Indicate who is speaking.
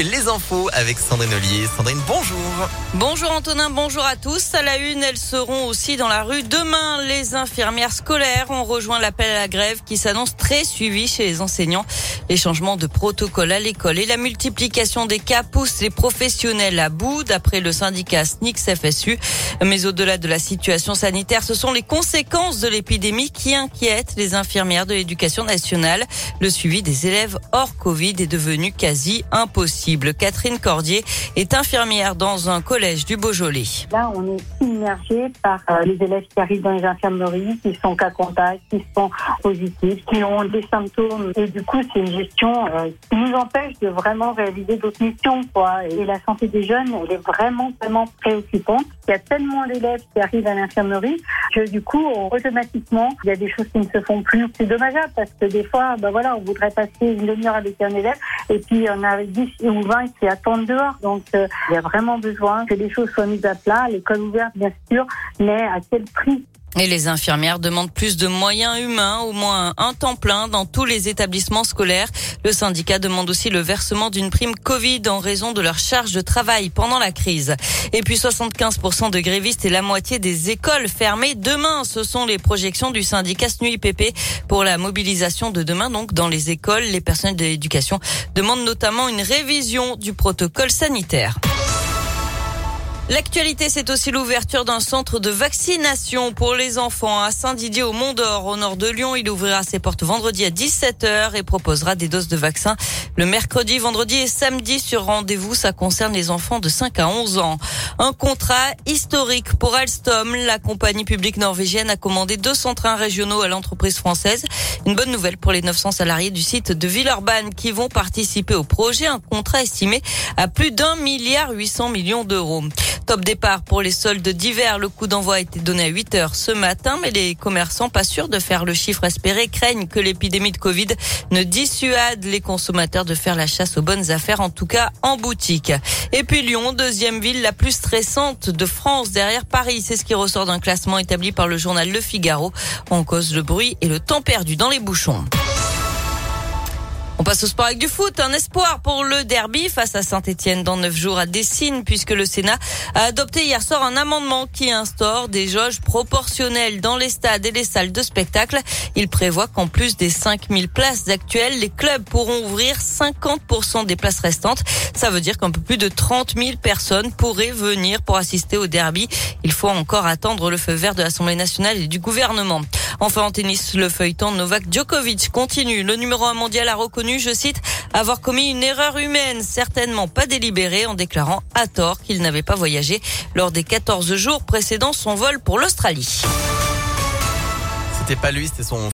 Speaker 1: Les infos avec Sandrine Ollier. Sandrine, bonjour.
Speaker 2: Bonjour Antonin, bonjour à tous. À la une, elles seront aussi dans la rue demain. Les infirmières scolaires ont rejoint l'appel à la grève qui s'annonce très suivi chez les enseignants. Les changements de protocole à l'école et la multiplication des cas poussent les professionnels à bout, d'après le syndicat SNICS FSU. Mais au-delà de la situation sanitaire, ce sont les conséquences de l'épidémie qui inquiètent les infirmières de l'éducation nationale. Le suivi des élèves hors Covid est devenu quasi impossible. Catherine Cordier est infirmière dans un collège du Beaujolais.
Speaker 3: Là, on est immergé par euh, les élèves qui arrivent dans les infirmeries, qui sont cas contact, qui sont positifs, qui ont des symptômes. Et du coup, c'est une gestion euh, qui nous empêche de vraiment réaliser d'autres missions. Et la santé des jeunes, elle est vraiment, vraiment préoccupante. Il y a tellement d'élèves qui arrivent à l'infirmerie du coup, automatiquement, il y a des choses qui ne se font plus. C'est dommageable parce que des fois, ben voilà, on voudrait passer une demi-heure avec un élève et puis on a 10 ou 20 qui attendent dehors. Donc, euh, il y a vraiment besoin que les choses soient mises à plat, l'école ouverte, bien sûr, mais à quel prix?
Speaker 2: Et les infirmières demandent plus de moyens humains, au moins un temps plein dans tous les établissements scolaires. Le syndicat demande aussi le versement d'une prime Covid en raison de leur charge de travail pendant la crise. Et puis 75% de grévistes et la moitié des écoles fermées demain. Ce sont les projections du syndicat SNUIPP pour la mobilisation de demain. Donc dans les écoles, les personnels de l'éducation demandent notamment une révision du protocole sanitaire. L'actualité, c'est aussi l'ouverture d'un centre de vaccination pour les enfants à Saint-Didier au Mont-d'Or, au nord de Lyon. Il ouvrira ses portes vendredi à 17h et proposera des doses de vaccins le mercredi, vendredi et samedi sur rendez-vous. Ça concerne les enfants de 5 à 11 ans. Un contrat historique pour Alstom. La compagnie publique norvégienne a commandé 200 trains régionaux à l'entreprise française. Une bonne nouvelle pour les 900 salariés du site de Villeurbanne qui vont participer au projet. Un contrat estimé à plus d'un milliard 800 millions d'euros. Top départ pour les soldes d'hiver. Le coup d'envoi a été donné à 8 heures ce matin, mais les commerçants, pas sûrs de faire le chiffre espéré, craignent que l'épidémie de Covid ne dissuade les consommateurs de faire la chasse aux bonnes affaires, en tout cas en boutique. Et puis Lyon, deuxième ville la plus stressante de France derrière Paris. C'est ce qui ressort d'un classement établi par le journal Le Figaro. On cause le bruit et le temps perdu dans les bouchons. On passe au sport avec du foot. Un espoir pour le derby face à Saint-Etienne dans neuf jours à Dessine puisque le Sénat a adopté hier soir un amendement qui instaure des jauges proportionnelles dans les stades et les salles de spectacle. Il prévoit qu'en plus des 5000 places actuelles, les clubs pourront ouvrir 50% des places restantes. Ça veut dire qu'un peu plus de 30 000 personnes pourraient venir pour assister au derby. Il faut encore attendre le feu vert de l'Assemblée nationale et du gouvernement. Enfin en tennis, le feuilleton Novak Djokovic continue. Le numéro 1 mondial a reconnu, je cite, avoir commis une erreur humaine, certainement pas délibérée, en déclarant à tort qu'il n'avait pas voyagé lors des 14 jours précédant son vol pour l'Australie.
Speaker 1: C'était pas lui, c'était son